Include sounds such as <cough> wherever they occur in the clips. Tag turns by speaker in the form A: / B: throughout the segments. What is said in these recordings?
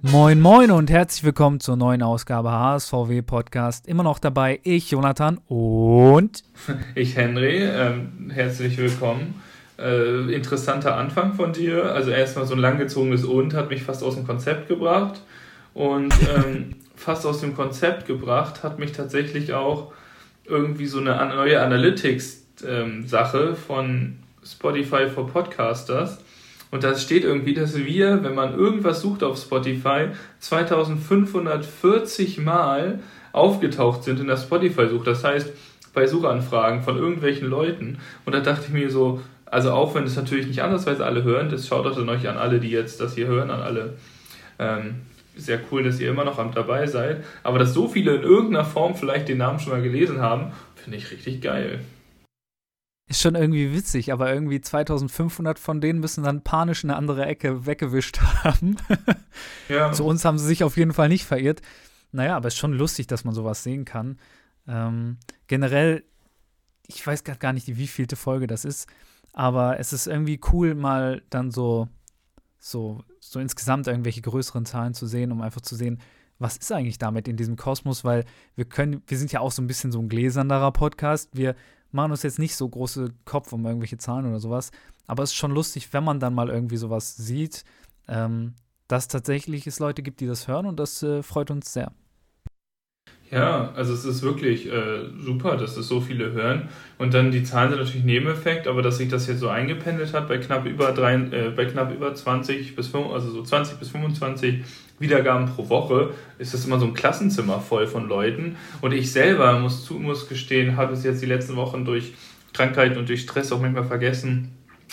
A: Moin Moin und herzlich willkommen zur neuen Ausgabe HSVW Podcast. Immer noch dabei ich, Jonathan und
B: ich, Henry. Ähm, herzlich willkommen. Äh, interessanter Anfang von dir. Also erstmal so ein langgezogenes Und hat mich fast aus dem Konzept gebracht. Und ähm, <laughs> fast aus dem Konzept gebracht hat mich tatsächlich auch irgendwie so eine neue Analytics-Sache ähm, von Spotify for Podcasters. Und da steht irgendwie, dass wir, wenn man irgendwas sucht auf Spotify, 2540 Mal aufgetaucht sind in der Spotify-Suche. Das heißt, bei Suchanfragen von irgendwelchen Leuten. Und da dachte ich mir so, also auch wenn es natürlich nicht andersweise alle hören, das schaut auch dann euch an alle, die jetzt das hier hören, an alle. Ähm, sehr cool, dass ihr immer noch am dabei seid. Aber dass so viele in irgendeiner Form vielleicht den Namen schon mal gelesen haben, finde ich richtig geil.
A: Ist schon irgendwie witzig, aber irgendwie 2500 von denen müssen dann panisch in eine andere Ecke weggewischt <laughs> haben. ja. Zu uns haben sie sich auf jeden Fall nicht verirrt. Naja, aber es ist schon lustig, dass man sowas sehen kann. Ähm, generell, ich weiß gar nicht, wie vielte Folge das ist, aber es ist irgendwie cool, mal dann so, so, so insgesamt irgendwelche größeren Zahlen zu sehen, um einfach zu sehen, was ist eigentlich damit in diesem Kosmos, weil wir können, wir sind ja auch so ein bisschen so ein gläsernerer Podcast. Wir machen uns jetzt nicht so große Kopf um irgendwelche Zahlen oder sowas, aber es ist schon lustig, wenn man dann mal irgendwie sowas sieht, ähm, dass tatsächlich es Leute gibt, die das hören und das äh, freut uns sehr.
B: Ja, also es ist wirklich äh, super, dass es so viele hören. Und dann die Zahlen sind natürlich Nebeneffekt, aber dass sich das jetzt so eingependelt hat bei knapp über, drei, äh, bei knapp über 20 bis 5, also so 20 bis 25 Wiedergaben pro Woche, ist das immer so ein Klassenzimmer voll von Leuten. Und ich selber muss, zu, muss gestehen, habe es jetzt die letzten Wochen durch Krankheit und durch Stress auch manchmal vergessen,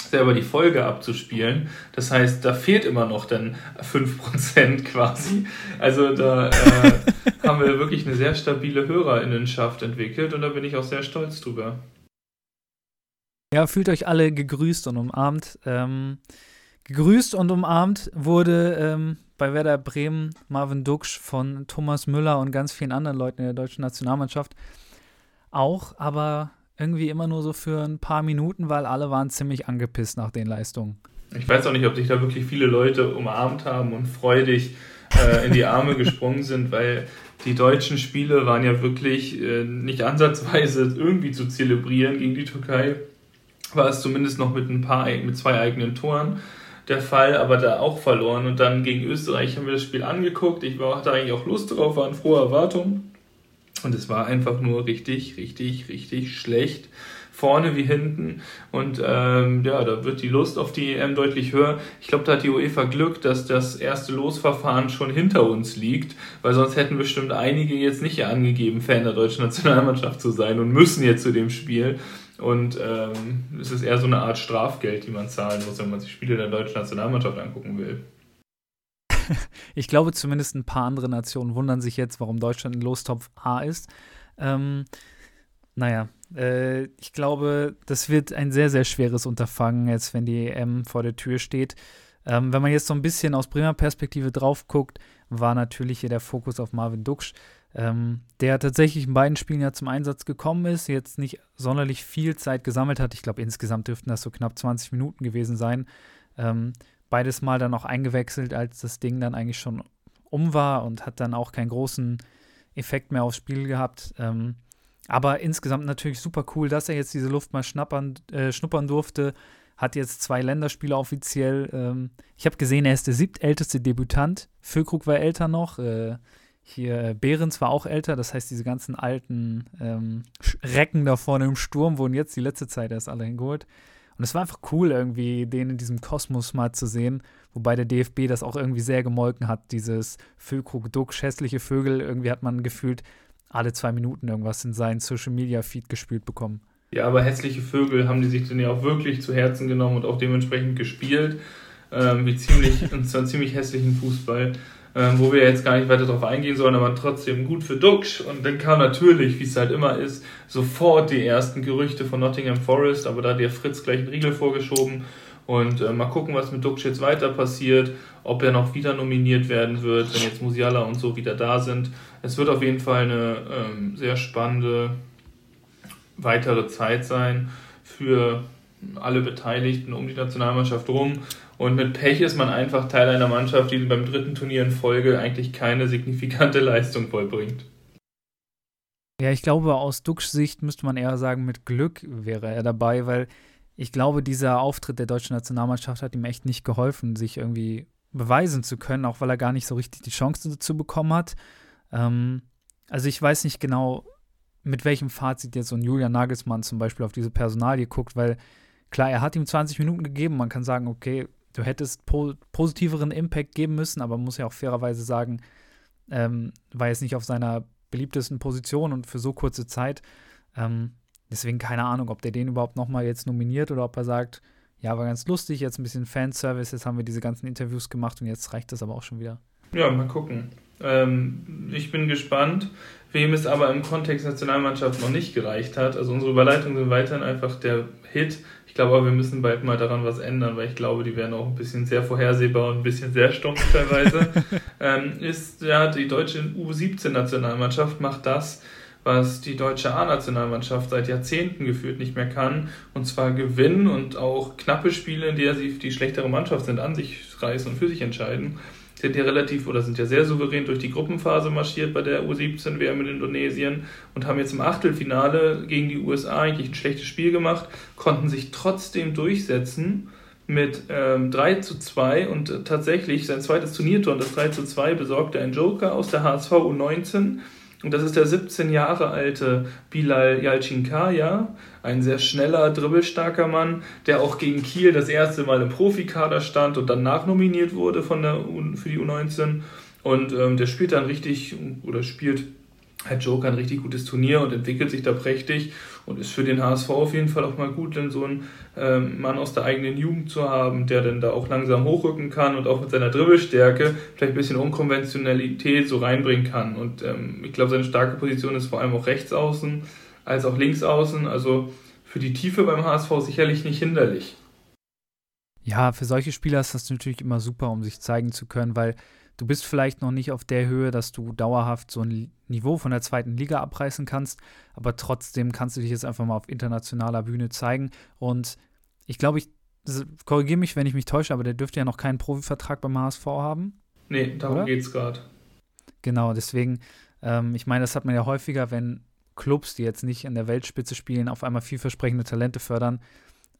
B: selber die Folge abzuspielen. Das heißt, da fehlt immer noch dann 5% quasi. Also da äh, haben wir wirklich eine sehr stabile Hörerinnenschaft entwickelt und da bin ich auch sehr stolz drüber.
A: Ja, fühlt euch alle gegrüßt und umarmt. Ähm, gegrüßt und umarmt wurde ähm, bei Werder Bremen Marvin Duksch von Thomas Müller und ganz vielen anderen Leuten in der deutschen Nationalmannschaft auch, aber irgendwie immer nur so für ein paar Minuten, weil alle waren ziemlich angepisst nach den Leistungen.
B: Ich weiß auch nicht, ob sich da wirklich viele Leute umarmt haben und freudig äh, in die Arme gesprungen sind, weil die deutschen Spiele waren ja wirklich äh, nicht ansatzweise irgendwie zu zelebrieren gegen die Türkei. War es zumindest noch mit ein paar, mit zwei eigenen Toren der Fall, aber da auch verloren. Und dann gegen Österreich haben wir das Spiel angeguckt. Ich war, hatte eigentlich auch Lust drauf, waren frohe Erwartungen. Und es war einfach nur richtig, richtig, richtig schlecht. Vorne wie hinten. Und ähm, ja, da wird die Lust auf die EM deutlich höher. Ich glaube, da hat die UEFA Glück, dass das erste Losverfahren schon hinter uns liegt, weil sonst hätten bestimmt einige jetzt nicht angegeben, Fan der deutschen Nationalmannschaft zu sein und müssen jetzt zu dem Spiel. Und ähm, es ist eher so eine Art Strafgeld, die man zahlen muss, wenn man sich Spiele der deutschen Nationalmannschaft angucken will. <laughs>
A: ich glaube zumindest ein paar andere Nationen wundern sich jetzt, warum Deutschland in Lostopf A ist. Ähm, naja, äh, ich glaube, das wird ein sehr, sehr schweres Unterfangen, jetzt wenn die EM vor der Tür steht. Ähm, wenn man jetzt so ein bisschen aus Bremer Perspektive drauf guckt, war natürlich hier der Fokus auf Marvin Duksch, ähm, der tatsächlich in beiden Spielen ja zum Einsatz gekommen ist, jetzt nicht sonderlich viel Zeit gesammelt hat. Ich glaube, insgesamt dürften das so knapp 20 Minuten gewesen sein. Ähm, beides Mal dann auch eingewechselt, als das Ding dann eigentlich schon um war und hat dann auch keinen großen Effekt mehr aufs Spiel gehabt. Ähm, aber insgesamt natürlich super cool, dass er jetzt diese Luft mal schnappern, äh, schnuppern durfte. Hat jetzt zwei Länderspiele offiziell. Ähm, ich habe gesehen, er ist der siebtälteste Debütant. Füllkrug war älter noch. Äh, hier äh, Behrens war auch älter. Das heißt, diese ganzen alten ähm, Recken da vorne im Sturm wurden jetzt die letzte Zeit erst alle hingeholt. Und es war einfach cool, irgendwie den in diesem Kosmos mal zu sehen, wobei der DFB das auch irgendwie sehr gemolken hat, dieses Füllkrug, Duck, hässliche Vögel. Irgendwie hat man gefühlt alle zwei Minuten irgendwas in seinen Social Media Feed gespielt bekommen.
B: Ja, aber hässliche Vögel haben die sich dann ja auch wirklich zu Herzen genommen und auch dementsprechend gespielt. Ähm, wie ziemlich, und zwar ziemlich hässlichen Fußball ähm, wo wir jetzt gar nicht weiter darauf eingehen sollen, aber trotzdem gut für Duxch. Und dann kam natürlich, wie es halt immer ist, sofort die ersten Gerüchte von Nottingham Forest, aber da hat der Fritz gleich einen Riegel vorgeschoben. Und äh, mal gucken, was mit Duxch jetzt weiter passiert, ob er noch wieder nominiert werden wird, wenn jetzt Musiala und so wieder da sind. Es wird auf jeden Fall eine ähm, sehr spannende weitere Zeit sein für alle Beteiligten um die Nationalmannschaft rum. Und mit Pech ist man einfach Teil einer Mannschaft, die beim dritten Turnier in Folge eigentlich keine signifikante <laughs> Leistung vollbringt.
A: Ja, ich glaube, aus Duxch Sicht müsste man eher sagen, mit Glück wäre er dabei, weil ich glaube, dieser Auftritt der deutschen Nationalmannschaft hat ihm echt nicht geholfen, sich irgendwie beweisen zu können, auch weil er gar nicht so richtig die Chance dazu bekommen hat. Ähm, also ich weiß nicht genau, mit welchem Fazit jetzt so ein Julian Nagelsmann zum Beispiel auf diese Personalie guckt, weil klar, er hat ihm 20 Minuten gegeben. Man kann sagen, okay, du hättest po positiveren Impact geben müssen, aber man muss ja auch fairerweise sagen, ähm, war jetzt nicht auf seiner beliebtesten Position und für so kurze Zeit. Ähm, deswegen keine Ahnung, ob der den überhaupt nochmal jetzt nominiert oder ob er sagt, ja, war ganz lustig, jetzt ein bisschen Fanservice, jetzt haben wir diese ganzen Interviews gemacht und jetzt reicht das aber auch schon wieder.
B: Ja, mal gucken. Ähm, ich bin gespannt, wem es aber im Kontext Nationalmannschaft noch nicht gereicht hat. Also unsere Überleitungen sind weiterhin einfach der Hit. Ich glaube aber, wir müssen bald mal daran was ändern, weil ich glaube, die werden auch ein bisschen sehr vorhersehbar und ein bisschen sehr stumpf teilweise. <laughs> ähm, ist ja die deutsche U17-Nationalmannschaft macht das, was die deutsche A-Nationalmannschaft seit Jahrzehnten geführt nicht mehr kann. Und zwar gewinnen und auch knappe Spiele, in der sie die schlechtere Mannschaft sind, an sich reißen und für sich entscheiden sind ja relativ oder sind ja sehr souverän durch die Gruppenphase marschiert bei der U17-WM in Indonesien und haben jetzt im Achtelfinale gegen die USA eigentlich ein schlechtes Spiel gemacht, konnten sich trotzdem durchsetzen mit ähm, 3 zu 2 und äh, tatsächlich sein zweites Turniertor und das 3 zu 2 besorgte ein Joker aus der HSV U19 und das ist der 17 Jahre alte Bilal Yalcinkaya, ein sehr schneller, dribbelstarker Mann, der auch gegen Kiel das erste Mal im Profikader stand und dann nachnominiert wurde von der U für die U19. Und ähm, der spielt dann richtig, oder spielt hat Joker ein richtig gutes Turnier und entwickelt sich da prächtig und ist für den HSV auf jeden Fall auch mal gut, denn so einen ähm, Mann aus der eigenen Jugend zu haben, der dann da auch langsam hochrücken kann und auch mit seiner Dribbelstärke vielleicht ein bisschen Unkonventionalität so reinbringen kann. Und ähm, ich glaube, seine starke Position ist vor allem auch rechts außen als auch links außen. Also für die Tiefe beim HSV sicherlich nicht hinderlich.
A: Ja, für solche Spieler ist das natürlich immer super, um sich zeigen zu können, weil du bist vielleicht noch nicht auf der Höhe, dass du dauerhaft so ein Niveau von der zweiten Liga abreißen kannst, aber trotzdem kannst du dich jetzt einfach mal auf internationaler Bühne zeigen. Und ich glaube, ich korrigiere mich, wenn ich mich täusche, aber der dürfte ja noch keinen Profivertrag beim HSV haben.
B: Nee, darum geht es gerade.
A: Genau, deswegen, ähm, ich meine, das hat man ja häufiger, wenn Clubs, die jetzt nicht in der Weltspitze spielen, auf einmal vielversprechende Talente fördern,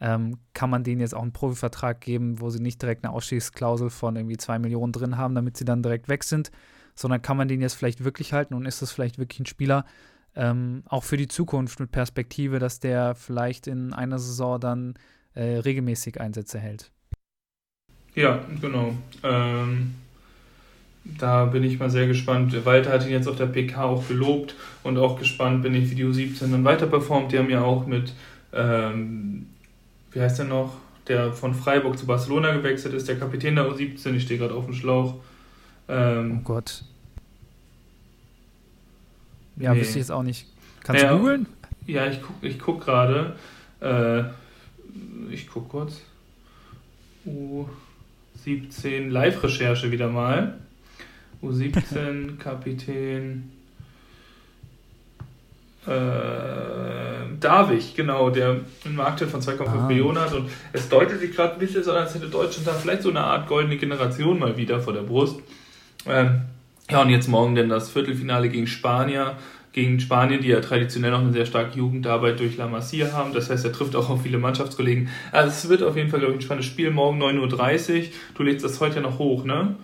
A: ähm, kann man denen jetzt auch einen Profivertrag geben, wo sie nicht direkt eine Ausstiegsklausel von irgendwie zwei Millionen drin haben, damit sie dann direkt weg sind, sondern kann man den jetzt vielleicht wirklich halten und ist das vielleicht wirklich ein Spieler, ähm, auch für die Zukunft mit Perspektive, dass der vielleicht in einer Saison dann äh, regelmäßig Einsätze hält.
B: Ja, genau. Ähm, da bin ich mal sehr gespannt. Walter hat ihn jetzt auf der PK auch gelobt und auch gespannt bin ich, wie die U17 dann weiter performt. Die haben ja auch mit ähm, wie heißt der noch, der von Freiburg zu Barcelona gewechselt ist, der Kapitän der U17, ich stehe gerade auf dem Schlauch.
A: Ähm, oh Gott. Ja, nee. wüsste ich jetzt auch nicht. Kannst naja, du googeln?
B: Ja, ich gucke ich guck gerade. Äh, ich gucke kurz. U17 Live-Recherche wieder mal. U17 Kapitän. Äh, Davich, genau, der einen Marktwert von 2,5 ah. Millionen hat. Und es deutet sich gerade ein bisschen so, als hätte Deutschland da vielleicht so eine Art goldene Generation mal wieder vor der Brust. Ähm, ja, und jetzt morgen denn das Viertelfinale gegen Spanier. Gegen Spanien, die ja traditionell noch eine sehr starke Jugendarbeit durch La Masia haben. Das heißt, er trifft auch auf viele Mannschaftskollegen. Also es wird auf jeden Fall, glaube ich, ein spannendes Spiel. Morgen 9.30 Uhr. Du legst das heute ja noch hoch, ne?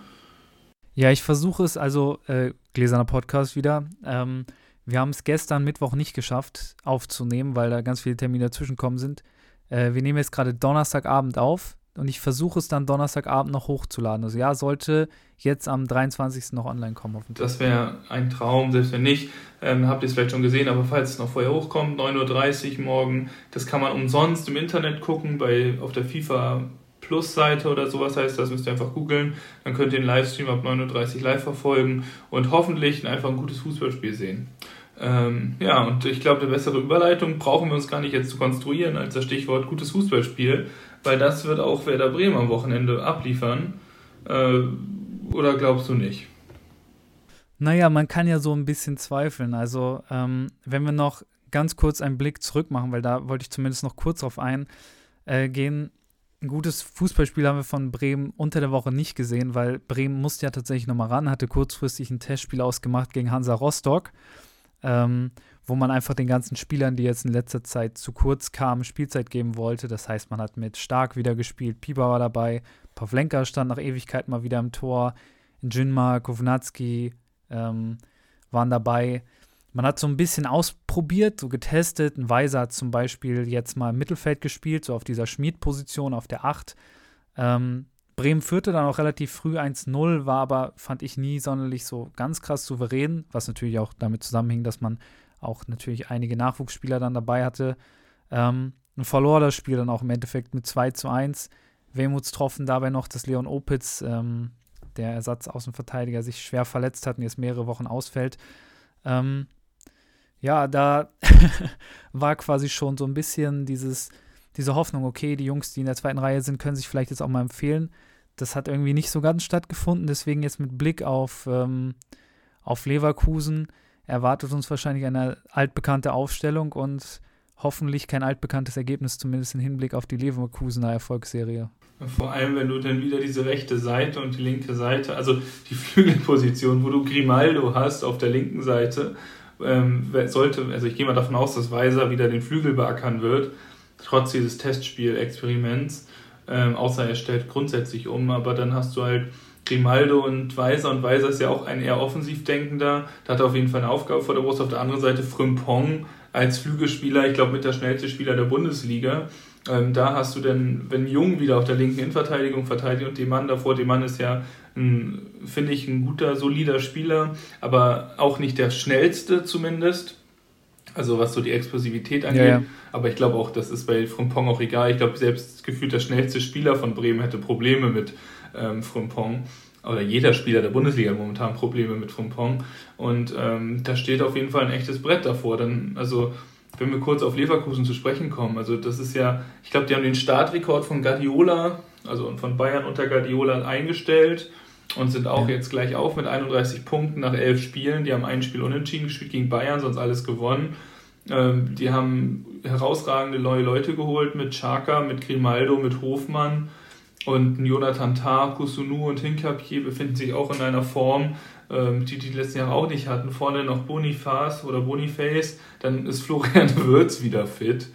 A: Ja, ich versuche es, also äh, gläserner Podcast wieder. Ähm, wir haben es gestern Mittwoch nicht geschafft aufzunehmen, weil da ganz viele Termine dazwischenkommen sind. Äh, wir nehmen jetzt gerade Donnerstagabend auf und ich versuche es dann Donnerstagabend noch hochzuladen. Also ja, sollte jetzt am 23. noch online kommen.
B: Das wäre ein Traum, selbst wenn nicht. Ähm, habt ihr es vielleicht schon gesehen, aber falls es noch vorher hochkommt, 9.30 Uhr morgen, das kann man umsonst im Internet gucken, bei, auf der FIFA Plus-Seite oder sowas heißt das, müsst ihr einfach googeln. Dann könnt ihr den Livestream ab 9.30 Uhr live verfolgen und hoffentlich einfach ein gutes Fußballspiel sehen. Ähm, ja, und ich glaube, eine bessere Überleitung brauchen wir uns gar nicht jetzt zu konstruieren als das Stichwort gutes Fußballspiel, weil das wird auch Werder Bremen am Wochenende abliefern. Äh, oder glaubst du nicht?
A: Naja, man kann ja so ein bisschen zweifeln. Also, ähm, wenn wir noch ganz kurz einen Blick zurück machen, weil da wollte ich zumindest noch kurz drauf eingehen. Äh, ein gutes Fußballspiel haben wir von Bremen unter der Woche nicht gesehen, weil Bremen musste ja tatsächlich nochmal ran, hatte kurzfristig ein Testspiel ausgemacht gegen Hansa Rostock, ähm, wo man einfach den ganzen Spielern, die jetzt in letzter Zeit zu kurz kamen, Spielzeit geben wollte. Das heißt, man hat mit Stark wieder gespielt, Pieper war dabei, Pavlenka stand nach Ewigkeit mal wieder im Tor, Jinma, Kovnatski ähm, waren dabei. Man hat so ein bisschen ausprobiert, so getestet. Ein Weiser hat zum Beispiel jetzt mal im Mittelfeld gespielt, so auf dieser Schmied-Position auf der 8. Ähm, Bremen führte dann auch relativ früh 1-0, war aber, fand ich, nie sonderlich so ganz krass souverän, was natürlich auch damit zusammenhing, dass man auch natürlich einige Nachwuchsspieler dann dabei hatte. Ähm, und verlor das Spiel dann auch im Endeffekt mit 2 zu 1. Wehmutstropfen dabei noch, dass Leon Opitz, ähm, der Ersatzaußenverteidiger, sich schwer verletzt hat und jetzt mehrere Wochen ausfällt. Ähm, ja, da <laughs> war quasi schon so ein bisschen dieses, diese Hoffnung, okay, die Jungs, die in der zweiten Reihe sind, können sich vielleicht jetzt auch mal empfehlen. Das hat irgendwie nicht so ganz stattgefunden. Deswegen jetzt mit Blick auf, ähm, auf Leverkusen erwartet uns wahrscheinlich eine altbekannte Aufstellung und hoffentlich kein altbekanntes Ergebnis, zumindest im Hinblick auf die Leverkusener Erfolgsserie.
B: Vor allem, wenn du dann wieder diese rechte Seite und die linke Seite, also die Flügelposition, wo du Grimaldo hast auf der linken Seite ähm, sollte, also ich gehe mal davon aus, dass Weiser wieder den Flügel beackern wird, trotz dieses Testspiel-Experiments, ähm, außer er stellt grundsätzlich um, aber dann hast du halt Grimaldo und Weiser und Weiser ist ja auch ein eher offensiv denkender, da hat er auf jeden Fall eine Aufgabe vor der Brust. Auf der anderen Seite Frimpong als Flügelspieler, ich glaube mit der schnellste Spieler der Bundesliga. Ähm, da hast du dann, wenn Jung wieder auf der linken Innenverteidigung verteidigt und Demann davor, Demann ist ja finde ich, ein guter, solider Spieler, aber auch nicht der schnellste zumindest. Also was so die Explosivität angeht. Ja, ja. Aber ich glaube auch, das ist bei Frimpong auch egal. Ich glaube, selbst gefühlt der schnellste Spieler von Bremen hätte Probleme mit ähm, Frimpong. Oder jeder Spieler der Bundesliga hat momentan Probleme mit Frimpong. Und ähm, da steht auf jeden Fall ein echtes Brett davor. Dann, also wenn wir kurz auf Leverkusen zu sprechen kommen, also das ist ja, ich glaube, die haben den Startrekord von Guardiola, also von Bayern unter Guardiola eingestellt und sind auch jetzt gleich auf mit 31 Punkten nach elf Spielen. Die haben ein Spiel unentschieden gespielt gegen Bayern, sonst alles gewonnen. Ähm, die haben herausragende neue Leute geholt mit Chaka, mit Grimaldo, mit Hofmann und Jonathan Tah, Kusunu und Hinkapier befinden sich auch in einer Form, ähm, die die letzten Jahre auch nicht hatten. Vorne noch Boniface oder Boniface, dann ist Florian <laughs> Würz wieder fit.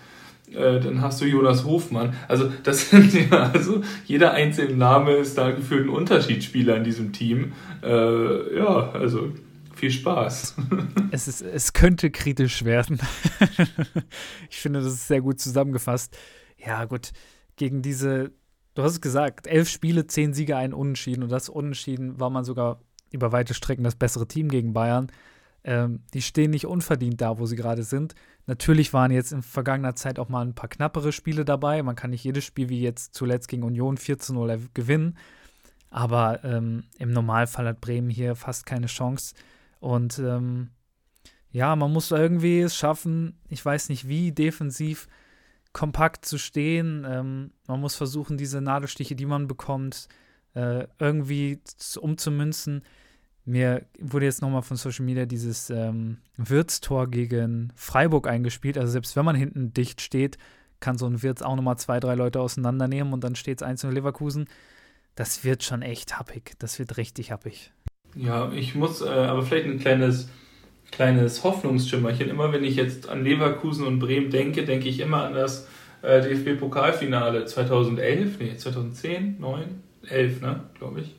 B: Äh, dann hast du Jonas Hofmann. Also das <laughs> sind ja, also jeder einzelne Name ist da gefühlt ein Unterschiedsspieler in diesem Team. Äh, ja, also viel Spaß. <laughs>
A: Es, ist, es könnte kritisch werden. <laughs> ich finde, das ist sehr gut zusammengefasst. Ja, gut, gegen diese, du hast es gesagt, elf Spiele, zehn Siege, ein Unentschieden. Und das Unentschieden war man sogar über weite Strecken das bessere Team gegen Bayern. Ähm, die stehen nicht unverdient da, wo sie gerade sind. Natürlich waren jetzt in vergangener Zeit auch mal ein paar knappere Spiele dabei. Man kann nicht jedes Spiel wie jetzt zuletzt gegen Union 4 zu 0 gewinnen. Aber ähm, im Normalfall hat Bremen hier fast keine Chance. Und ähm, ja, man muss irgendwie es schaffen, ich weiß nicht wie, defensiv kompakt zu stehen. Ähm, man muss versuchen, diese Nadelstiche, die man bekommt, äh, irgendwie umzumünzen. Mir wurde jetzt nochmal von Social Media dieses ähm, Wirtstor gegen Freiburg eingespielt. Also selbst wenn man hinten dicht steht, kann so ein Wirtz auch nochmal zwei, drei Leute auseinandernehmen und dann steht es 1 in Leverkusen. Das wird schon echt happig. Das wird richtig happig.
B: Ja, ich muss äh, aber vielleicht ein kleines, kleines Hoffnungsschimmerchen. Immer wenn ich jetzt an Leverkusen und Bremen denke, denke ich immer an das äh, DFB-Pokalfinale 2011, nee, 2010, 9, 11, ne, glaube ich.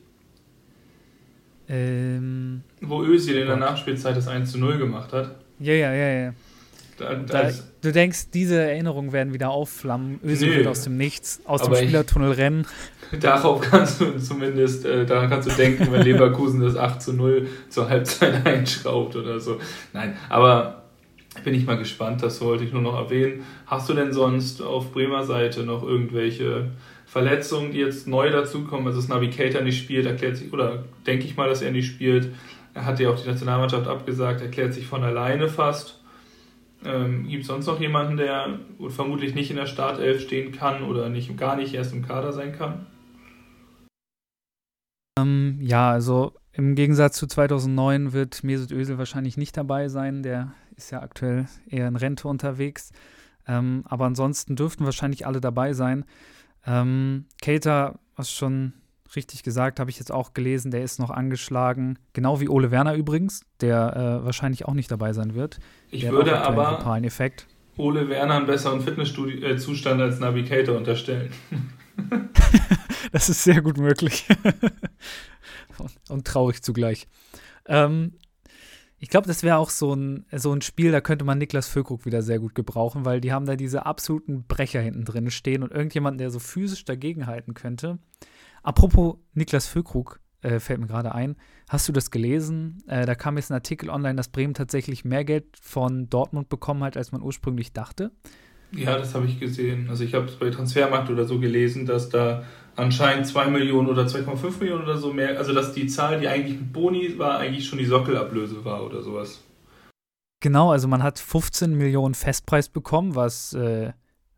B: Ähm, Wo Özil in der Nachspielzeit das 1 zu 0 gemacht hat.
A: Ja, ja, ja, ja. Da, da, du denkst, diese Erinnerungen werden wieder aufflammen. Özil nee, wird aus dem Nichts, aus dem Spielertunnel ich, rennen. <laughs>
B: Darauf kannst du zumindest, äh, daran kannst du denken, wenn Leverkusen das 8 zu 0 zur Halbzeit <laughs> einschraubt oder so. Nein, aber bin ich mal gespannt, das wollte ich nur noch erwähnen. Hast du denn sonst auf Bremer Seite noch irgendwelche Verletzungen, die jetzt neu dazukommen, also das Navigator nicht spielt, erklärt sich, oder denke ich mal, dass er nicht spielt. Er hat ja auch die Nationalmannschaft abgesagt, erklärt sich von alleine fast. Ähm, Gibt es sonst noch jemanden, der vermutlich nicht in der Startelf stehen kann oder nicht, gar nicht erst im Kader sein kann?
A: Ähm, ja, also im Gegensatz zu 2009 wird Mesut Özil wahrscheinlich nicht dabei sein. Der ist ja aktuell eher in Rente unterwegs. Ähm, aber ansonsten dürften wahrscheinlich alle dabei sein. Ähm, Cater, was schon richtig gesagt, habe ich jetzt auch gelesen, der ist noch angeschlagen. Genau wie Ole Werner übrigens, der äh, wahrscheinlich auch nicht dabei sein wird.
B: Ich würde aber Effekt. Ole Werner einen besseren Fitnesszustand äh, als Navigator unterstellen. <laughs>
A: das ist sehr gut möglich. <laughs> und, und, traurig zugleich. Ähm, ich glaube, das wäre auch so ein, so ein Spiel, da könnte man Niklas Füllkrug wieder sehr gut gebrauchen, weil die haben da diese absoluten Brecher hinten drin stehen und irgendjemanden, der so physisch dagegenhalten könnte. Apropos Niklas Füllkrug, äh, fällt mir gerade ein. Hast du das gelesen? Äh, da kam jetzt ein Artikel online, dass Bremen tatsächlich mehr Geld von Dortmund bekommen hat, als man ursprünglich dachte.
B: Ja, das habe ich gesehen. Also ich habe es bei Transfermarkt oder so gelesen, dass da anscheinend 2 Millionen oder 2,5 Millionen oder so mehr, also dass die Zahl, die eigentlich mit Boni war, eigentlich schon die Sockelablöse war oder sowas.
A: Genau, also man hat 15 Millionen Festpreis bekommen, was, äh,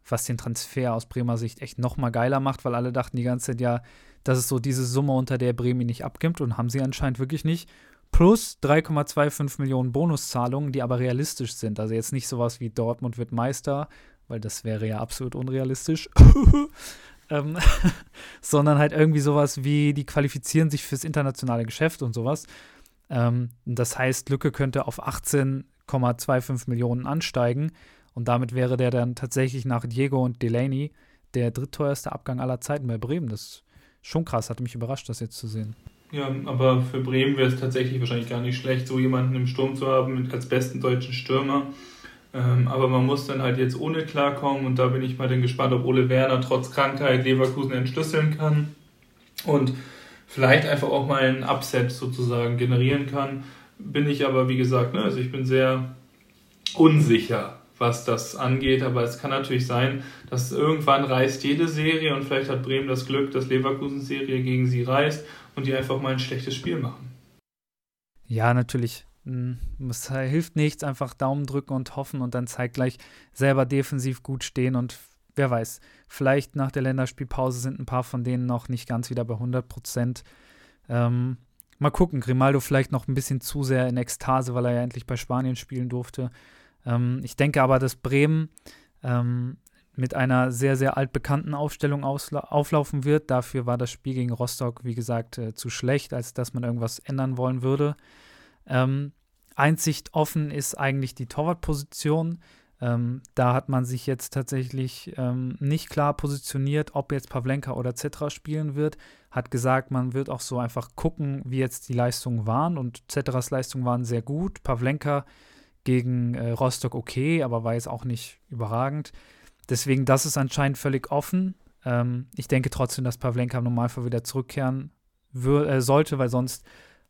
A: was den Transfer aus Bremer Sicht echt nochmal geiler macht, weil alle dachten die ganze Zeit, ja, das ist so diese Summe, unter der Bremen nicht abgibt und haben sie anscheinend wirklich nicht. Plus 3,25 Millionen Bonuszahlungen, die aber realistisch sind. Also jetzt nicht sowas wie Dortmund wird Meister, weil das wäre ja absolut unrealistisch. <laughs> ähm, <laughs> sondern halt irgendwie sowas wie, die qualifizieren sich fürs internationale Geschäft und sowas. Ähm, das heißt, Lücke könnte auf 18,25 Millionen ansteigen und damit wäre der dann tatsächlich nach Diego und Delaney der drittteuerste Abgang aller Zeiten bei Bremen. Das schon krass, hatte mich überrascht, das jetzt zu sehen.
B: Ja, aber für Bremen wäre es tatsächlich wahrscheinlich gar nicht schlecht, so jemanden im Sturm zu haben als besten deutschen Stürmer. Ähm, aber man muss dann halt jetzt ohne klarkommen und da bin ich mal dann gespannt, ob Ole Werner trotz Krankheit Leverkusen entschlüsseln kann und vielleicht einfach auch mal ein Upset sozusagen generieren kann. Bin ich aber, wie gesagt, ne, also ich bin sehr unsicher, was das angeht. Aber es kann natürlich sein, dass irgendwann reißt jede Serie und vielleicht hat Bremen das Glück, dass Leverkusen-Serie gegen sie reißt und die einfach mal ein schlechtes Spiel machen.
A: Ja, natürlich. Hm, es hilft nichts, einfach Daumen drücken und hoffen und dann zeitgleich selber defensiv gut stehen und wer weiß, vielleicht nach der Länderspielpause sind ein paar von denen noch nicht ganz wieder bei 100 Prozent. Ähm, mal gucken, Grimaldo vielleicht noch ein bisschen zu sehr in Ekstase, weil er ja endlich bei Spanien spielen durfte. Ähm, ich denke aber, dass Bremen ähm, mit einer sehr, sehr altbekannten Aufstellung auflaufen wird. Dafür war das Spiel gegen Rostock, wie gesagt, äh, zu schlecht, als dass man irgendwas ändern wollen würde. Ähm, einzig offen ist eigentlich die Torwartposition. Ähm, da hat man sich jetzt tatsächlich ähm, nicht klar positioniert, ob jetzt Pavlenka oder Zetra spielen wird. Hat gesagt, man wird auch so einfach gucken, wie jetzt die Leistungen waren. Und Zetras Leistungen waren sehr gut. Pavlenka gegen äh, Rostock okay, aber war jetzt auch nicht überragend. Deswegen, das ist anscheinend völlig offen. Ähm, ich denke trotzdem, dass Pavlenka im Normalfall wieder zurückkehren äh, sollte, weil sonst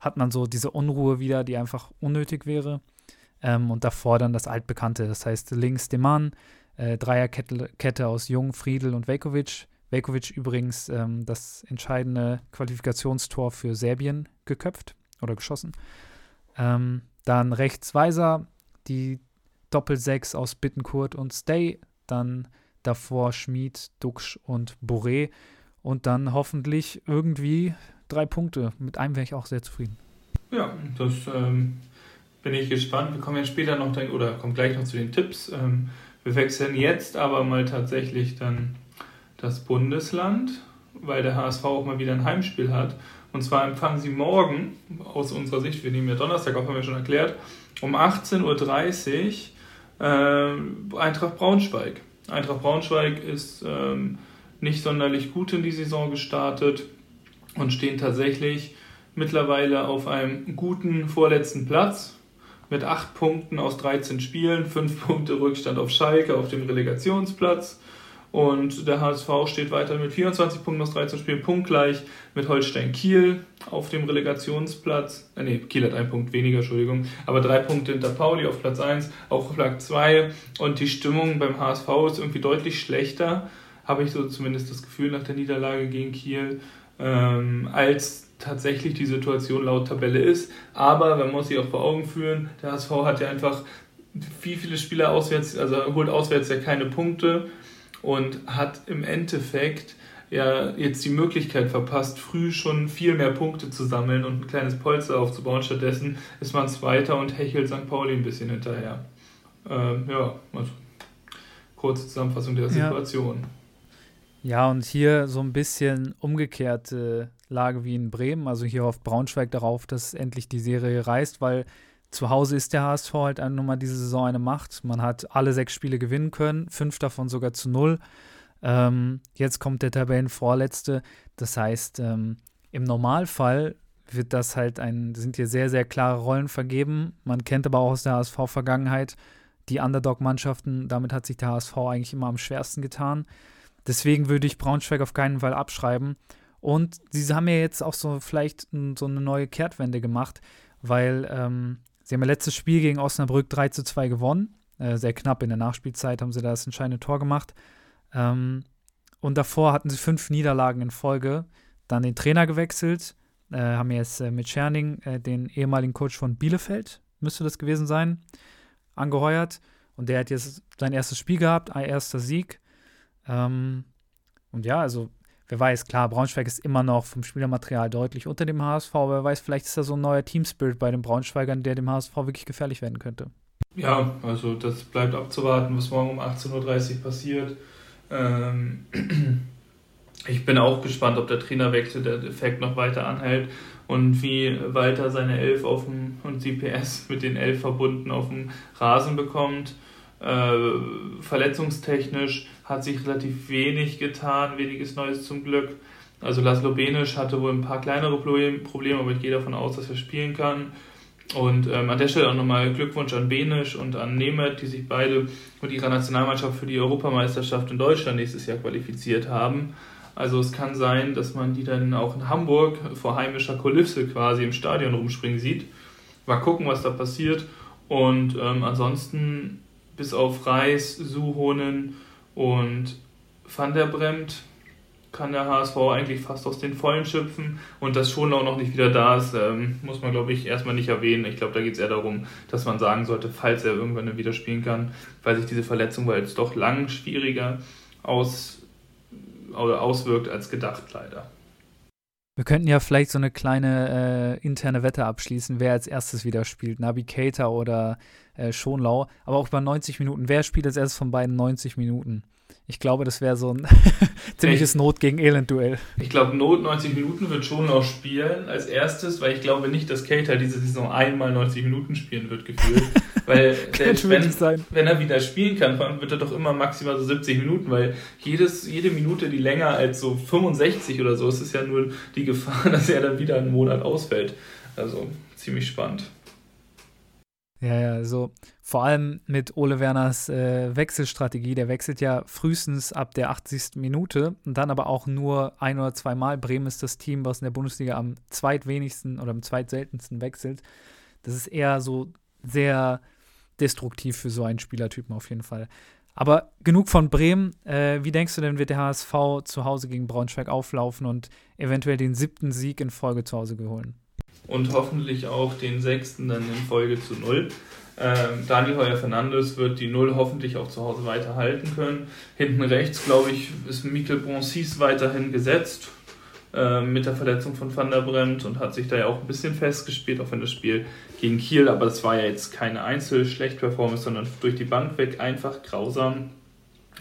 A: hat man so diese Unruhe wieder, die einfach unnötig wäre. Ähm, und davor dann das Altbekannte, das heißt links Deman, äh, Dreierkette Kette aus Jung, Friedel und Vekovic. Vekovic übrigens ähm, das entscheidende Qualifikationstor für Serbien geköpft oder geschossen. Ähm, dann rechts Weiser, die Doppel-6 aus Bittenkurt und Stay, dann davor Schmid, Duxch und Boré und dann hoffentlich irgendwie drei Punkte. Mit einem wäre ich auch sehr zufrieden.
B: Ja, das ähm, bin ich gespannt. Wir kommen ja später noch, oder kommen gleich noch zu den Tipps. Ähm, wir wechseln jetzt aber mal tatsächlich dann das Bundesland, weil der HSV auch mal wieder ein Heimspiel hat. Und zwar empfangen sie morgen, aus unserer Sicht, wir nehmen ja Donnerstag auf, haben wir schon erklärt, um 18.30 Uhr äh, Eintracht Braunschweig. Eintracht Braunschweig ist ähm, nicht sonderlich gut in die Saison gestartet und stehen tatsächlich mittlerweile auf einem guten vorletzten Platz mit 8 Punkten aus 13 Spielen, 5 <laughs> Punkte Rückstand auf Schalke auf dem Relegationsplatz. Und der HSV steht weiter mit 24 Punkten aus 13 Spielen, punktgleich mit Holstein Kiel auf dem Relegationsplatz. Äh, nee, Kiel hat einen Punkt weniger, Entschuldigung. Aber drei Punkte hinter Pauli auf Platz 1, auch auf Platz 2. Und die Stimmung beim HSV ist irgendwie deutlich schlechter, habe ich so zumindest das Gefühl nach der Niederlage gegen Kiel, ähm, als tatsächlich die Situation laut Tabelle ist. Aber man muss sich auch vor Augen führen, der HSV hat ja einfach wie viele Spieler auswärts, also holt auswärts ja keine Punkte und hat im Endeffekt ja jetzt die Möglichkeit verpasst, früh schon viel mehr Punkte zu sammeln und ein kleines Polster aufzubauen. Stattdessen ist man Zweiter und hechelt St. Pauli ein bisschen hinterher. Ähm, ja, also kurze Zusammenfassung der Situation.
A: Ja. und hier so ein bisschen umgekehrte Lage wie in Bremen. Also hier hofft Braunschweig darauf, dass endlich die Serie reißt, weil zu Hause ist der HSV halt nun mal diese Saison eine Macht. Man hat alle sechs Spiele gewinnen können, fünf davon sogar zu null. Ähm, jetzt kommt der Tabellenvorletzte. Das heißt, ähm, im Normalfall wird das halt ein, sind hier sehr, sehr klare Rollen vergeben. Man kennt aber auch aus der HSV-Vergangenheit die Underdog-Mannschaften. Damit hat sich der HSV eigentlich immer am schwersten getan. Deswegen würde ich Braunschweig auf keinen Fall abschreiben. Und sie haben ja jetzt auch so vielleicht so eine neue Kehrtwende gemacht, weil ähm, Sie haben ihr letztes Spiel gegen Osnabrück 3 zu 2 gewonnen. Äh, sehr knapp in der Nachspielzeit haben sie da das entscheidende Tor gemacht. Ähm, und davor hatten sie fünf Niederlagen in Folge. Dann den Trainer gewechselt. Äh, haben jetzt äh, mit Scherning äh, den ehemaligen Coach von Bielefeld, müsste das gewesen sein, angeheuert. Und der hat jetzt sein erstes Spiel gehabt, ein erster Sieg. Ähm, und ja, also wer weiß, klar, Braunschweig ist immer noch vom Spielermaterial deutlich unter dem HSV, aber wer weiß, vielleicht ist da so ein neuer Teamspirit bei den Braunschweigern, der dem HSV wirklich gefährlich werden könnte.
B: Ja, also das bleibt abzuwarten, was morgen um 18.30 Uhr passiert. Ähm, <clears throat> ich bin auch gespannt, ob der Trainerwechsel der Effekt noch weiter anhält und wie Walter seine Elf auf dem und CPS mit den Elf verbunden auf dem Rasen bekommt. Äh, verletzungstechnisch hat sich relativ wenig getan, weniges Neues zum Glück. Also Laszlo Benisch hatte wohl ein paar kleinere Probleme, aber ich gehe davon aus, dass er spielen kann. Und ähm, an der Stelle auch nochmal Glückwunsch an Benisch und an Nemeth, die sich beide mit ihrer Nationalmannschaft für die Europameisterschaft in Deutschland nächstes Jahr qualifiziert haben. Also es kann sein, dass man die dann auch in Hamburg vor heimischer Kulisse quasi im Stadion rumspringen sieht. Mal gucken, was da passiert. Und ähm, ansonsten bis auf Reis, Suhonen und Van der Bremt kann der HSV eigentlich fast aus den Vollen schöpfen und dass Schonlau noch nicht wieder da ist, ähm, muss man glaube ich erstmal nicht erwähnen. Ich glaube, da geht es eher darum, dass man sagen sollte, falls er irgendwann wieder spielen kann, weil sich diese Verletzung weil jetzt doch lang schwieriger aus, oder auswirkt als gedacht leider.
A: Wir könnten ja vielleicht so eine kleine äh, interne Wette abschließen, wer als erstes wieder spielt, Nabi Keita oder äh, Schonlau. Aber auch über 90 Minuten. Wer spielt als erstes von beiden 90 Minuten? Ich glaube, das wäre so ein <laughs> ziemliches Not gegen Elend-Duell.
B: Ich glaube, Not 90 Minuten wird schon noch spielen als erstes, weil ich glaube nicht, dass Cater diese Saison einmal 90 Minuten spielen wird, gefühlt. <laughs> weil selbst wenn, wenn er wieder spielen kann, wird er doch immer maximal so 70 Minuten, weil jedes, jede Minute, die länger als so 65 oder so ist, ist ja nur die Gefahr, <laughs> dass er dann wieder einen Monat ausfällt. Also ziemlich spannend.
A: Ja, ja, so vor allem mit Ole Werners äh, Wechselstrategie. Der wechselt ja frühestens ab der 80. Minute und dann aber auch nur ein oder zweimal. Bremen ist das Team, was in der Bundesliga am zweitwenigsten oder am zweitseltensten wechselt. Das ist eher so sehr destruktiv für so einen Spielertypen auf jeden Fall. Aber genug von Bremen. Äh, wie denkst du denn, wird der HSV zu Hause gegen Braunschweig auflaufen und eventuell den siebten Sieg in Folge zu Hause geholen?
B: Und hoffentlich auch den sechsten dann in Folge zu null. Ähm, Dani Heuer Fernandes wird die Null hoffentlich auch zu Hause weiterhalten können. Hinten rechts, glaube ich, ist Mikel Bronsis weiterhin gesetzt äh, mit der Verletzung von Van der Bremt und hat sich da ja auch ein bisschen festgespielt, auch wenn das Spiel gegen Kiel, aber das war ja jetzt keine Einzel-Schlecht-Performance, sondern durch die Bank weg einfach grausam.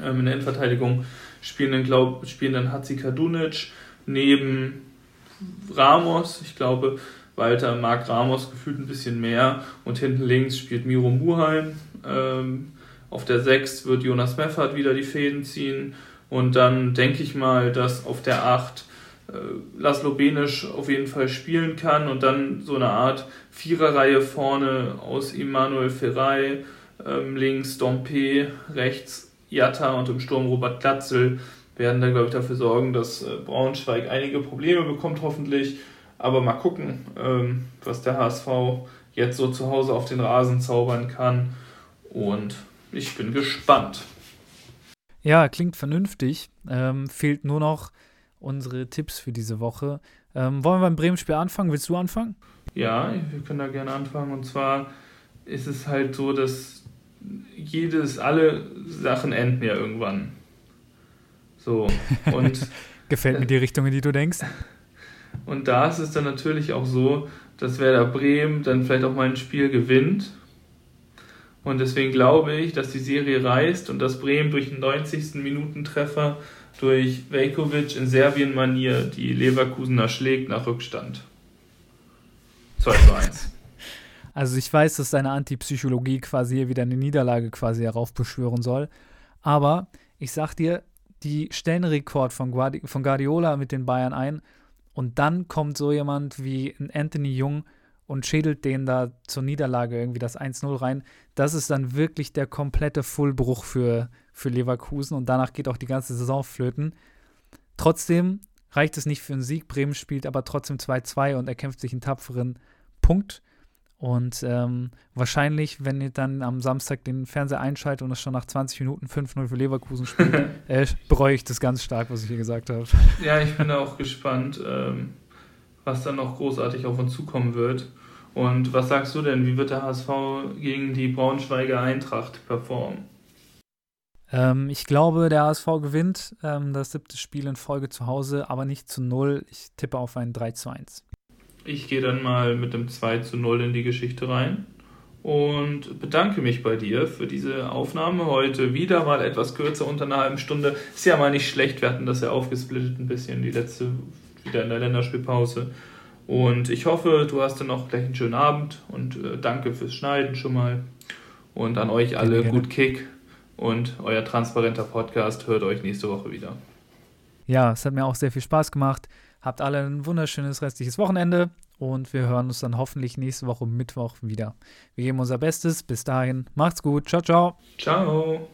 B: Ähm, in der Innenverteidigung spielen dann, glaub, spielen dann Hatzi Kadunic neben Ramos. Ich glaube, Walter mag Ramos gefühlt ein bisschen mehr und hinten links spielt Miro Muheim. Ähm, auf der 6 wird Jonas Meffert wieder die Fäden ziehen und dann denke ich mal, dass auf der 8 äh, Laszlo Benisch auf jeden Fall spielen kann und dann so eine Art Viererreihe vorne aus Immanuel Ferrei, ähm, links Dompe, rechts Jatta und im Sturm Robert Glatzel werden dann, glaube ich, dafür sorgen, dass äh, Braunschweig einige Probleme bekommt, hoffentlich aber mal gucken, ähm, was der HSV jetzt so zu Hause auf den Rasen zaubern kann. Und ich bin gespannt.
A: Ja, klingt vernünftig. Ähm, fehlt nur noch unsere Tipps für diese Woche. Ähm, wollen wir beim Bremen-Spiel anfangen? Willst du anfangen?
B: Ja, wir können da gerne anfangen. Und zwar ist es halt so, dass jedes, alle Sachen enden ja irgendwann. So. Und <laughs>
A: Gefällt mir die Richtung, in die du denkst.
B: Und da ist es dann natürlich auch so, dass Werder Bremen dann vielleicht auch mal ein Spiel gewinnt Und deswegen glaube ich, dass die Serie reißt und dass Bremen durch einen 90. Minuten-Treffer durch Velkovic in Serbien-Manier die Leverkusener schlägt nach Rückstand. 2 zu 1. <laughs>
A: Also ich weiß, dass deine Antipsychologie quasi hier wieder eine Niederlage quasi heraufbeschwören soll. Aber ich sag dir, die stellen Rekord von, Guardi von Guardiola mit den Bayern ein und dann kommt so jemand wie ein Anthony Jung und schädelt den da zur Niederlage irgendwie das 1-0 rein. Das ist dann wirklich der komplette Fullbruch für, für Leverkusen und danach geht auch die ganze Saison flöten. Trotzdem reicht es nicht für einen Sieg. Bremen spielt aber trotzdem 2-2 und erkämpft sich einen tapferen Punkt. Und ähm, wahrscheinlich, wenn ihr dann am Samstag den Fernseher einschaltet und es schon nach 20 Minuten 5-0 für Leverkusen spielt, <laughs> äh, bereue ich das ganz stark, was ich hier gesagt habe.
B: Ja, ich bin auch gespannt, ähm, was dann noch großartig auf uns zukommen wird. Und was sagst du denn, wie wird der HSV gegen die Braunschweiger Eintracht performen?
A: Ähm, ich glaube, der HSV gewinnt ähm, das siebte Spiel in Folge zu Hause, aber nicht zu null. Ich tippe auf ein 3 zu 1.
B: Ich gehe dann mal mit dem 2 zu 0 in die Geschichte rein und bedanke mich bei dir für diese Aufnahme heute. Wieder mal etwas kürzer, unter einer halben Stunde. Ist ja mal nicht schlecht, wir hatten das ja aufgesplittet ein bisschen, die letzte, wieder in der Länderspielpause. Und ich hoffe, du hast dann noch gleich einen schönen Abend und äh, danke fürs Schneiden schon mal. Und an euch alle gerne, gut Kick und euer transparenter Podcast hört euch nächste Woche wieder.
A: Ja, es hat mir auch sehr viel Spaß gemacht. Habt alle ein wunderschönes restliches Wochenende und wir hören uns dann hoffentlich nächste Woche Mittwoch wieder. Wir geben unser Bestes. Bis dahin, macht's gut. Ciao, ciao.
B: Ciao.